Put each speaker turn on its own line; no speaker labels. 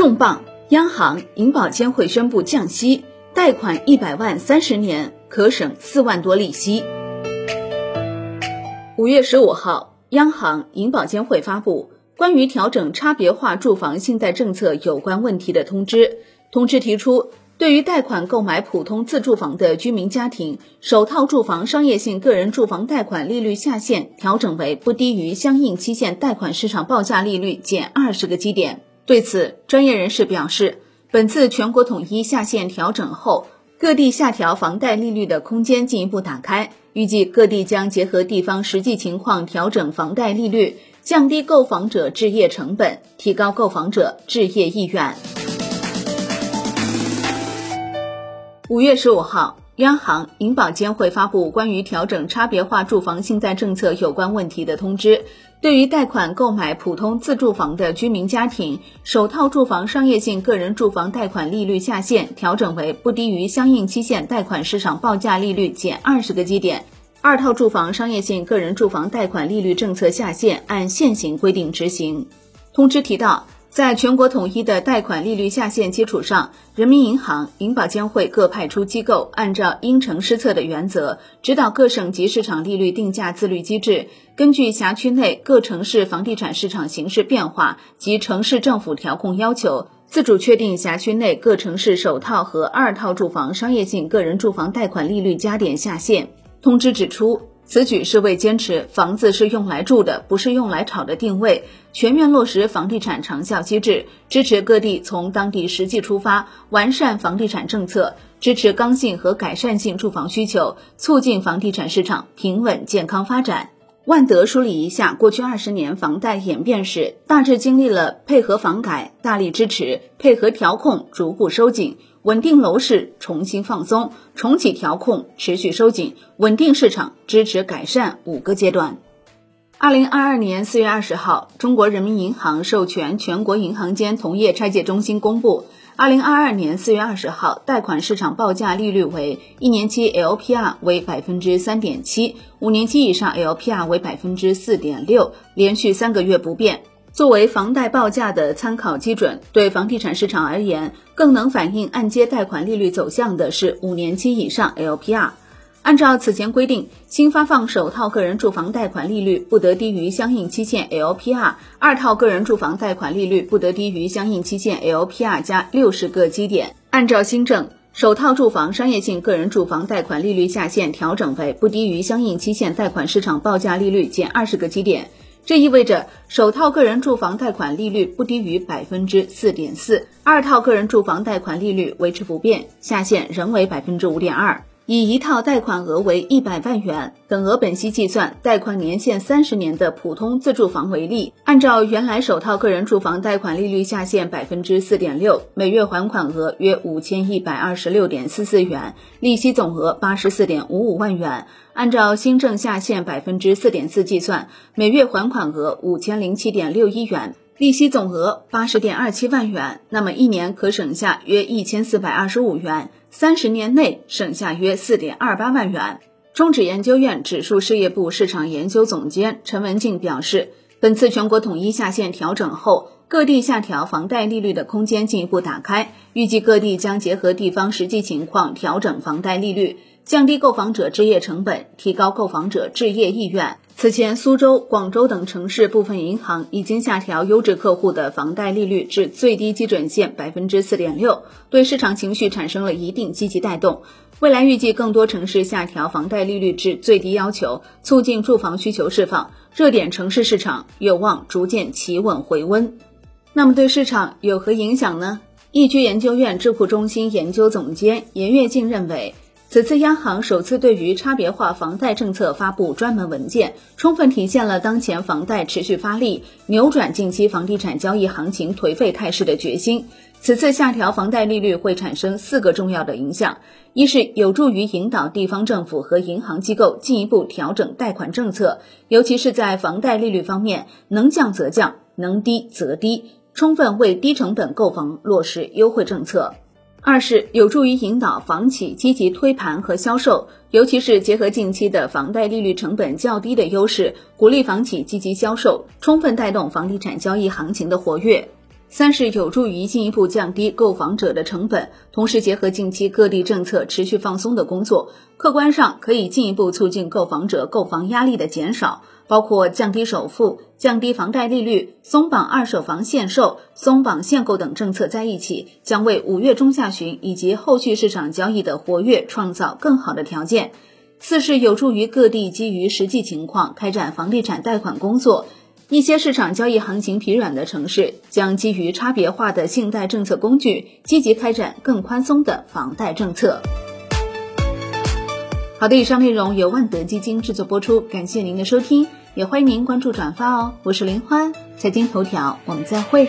重磅！央行、银保监会宣布降息，贷款一百万三十年可省四万多利息。五月十五号，央行、银保监会发布关于调整差别化住房信贷政策有关问题的通知。通知提出，对于贷款购买普通自住房的居民家庭，首套住房商业性个人住房贷款利率下限调整为不低于相应期限贷款市场报价利率减二十个基点。对此，专业人士表示，本次全国统一下限调整后，各地下调房贷利率的空间进一步打开。预计各地将结合地方实际情况调整房贷利率，降低购房者置业成本，提高购房者置业意愿。五月十五号。央行、银保监会发布关于调整差别化住房信贷政策有关问题的通知，对于贷款购买普通自住房的居民家庭，首套住房商业性个人住房贷款利率下限调整为不低于相应期限贷款市场报价利率减二十个基点；二套住房商业性个人住房贷款利率政策下限按现行规定执行。通知提到。在全国统一的贷款利率下限基础上，人民银行、银保监会各派出机构按照因城施策的原则，指导各省级市场利率定价自律机制，根据辖区内各城市房地产市场形势变化及城市政府调控要求，自主确定辖区内各城市首套和二套住房商业性个人住房贷款利率加点下限。通知指出。此举是为坚持房子是用来住的，不是用来炒的定位，全面落实房地产长效机制，支持各地从当地实际出发，完善房地产政策，支持刚性和改善性住房需求，促进房地产市场平稳健康发展。万德梳理一下过去二十年房贷演变史，大致经历了配合房改大力支持、配合调控逐步收紧、稳定楼市重新放松、重启调控持续收紧、稳定市场支持改善五个阶段。二零二二年四月二十号，中国人民银行授权全国银行间同业拆借中心公布，二零二二年四月二十号贷款市场报价利率为一年期 LPR 为百分之三点七，五年期以上 LPR 为百分之四点六，连续三个月不变。作为房贷报价的参考基准，对房地产市场而言，更能反映按揭贷款利率走向的是五年期以上 LPR。按照此前规定，新发放首套个人住房贷款利率不得低于相应期限 LPR，二套个人住房贷款利率不得低于相应期限 LPR 加六十个基点。按照新政，首套住房商业性个人住房贷款利率下限调整为不低于相应期限贷款市场报价利率减二十个基点。这意味着首套个人住房贷款利率不低于百分之四点四，二套个人住房贷款利率维持不变，下限仍为百分之五点二。以一套贷款额为一百万元、等额本息计算、贷款年限三十年的普通自住房为例，按照原来首套个人住房贷款利率下限百分之四点六，每月还款额约五千一百二十六点四四元，利息总额八十四点五五万元。按照新政下限百分之四点四计算，每月还款额五千零七点六一元。利息总额八十点二七万元，那么一年可省下约一千四百二十五元，三十年内省下约四点二八万元。中指研究院指数事业部市场研究总监陈文静表示，本次全国统一下限调整后，各地下调房贷利率的空间进一步打开，预计各地将结合地方实际情况调整房贷利率。降低购房者置业成本，提高购房者置业意愿。此前，苏州、广州等城市部分银行已经下调优质客户的房贷利率至最低基准线百分之四点六，对市场情绪产生了一定积极带动。未来预计更多城市下调房贷利率至最低要求，促进住房需求释放，热点城市市场有望逐渐企稳回温。那么对市场有何影响呢？易居研究院智库中心研究总监严跃进认为。此次央行首次对于差别化房贷政策发布专门文件，充分体现了当前房贷持续发力、扭转近期房地产交易行情颓废态势的决心。此次下调房贷利率会产生四个重要的影响：一是有助于引导地方政府和银行机构进一步调整贷款政策，尤其是在房贷利率方面，能降则降，能低则低，充分为低成本购房落实优惠政策。二是有助于引导房企积极推盘和销售，尤其是结合近期的房贷利率成本较低的优势，鼓励房企积极销售，充分带动房地产交易行情的活跃。三是有助于进一步降低购房者的成本，同时结合近期各地政策持续放松的工作，客观上可以进一步促进购房者购房压力的减少，包括降低首付、降低房贷利率、松绑二手房限售、松绑限购等政策在一起，将为五月中下旬以及后续市场交易的活跃创造更好的条件。四是有助于各地基于实际情况开展房地产贷款工作。一些市场交易行情疲软的城市，将基于差别化的信贷政策工具，积极开展更宽松的房贷政策。好的，以上内容由万德基金制作播出，感谢您的收听，也欢迎您关注转发哦。我是林欢，财经头条，我们再会。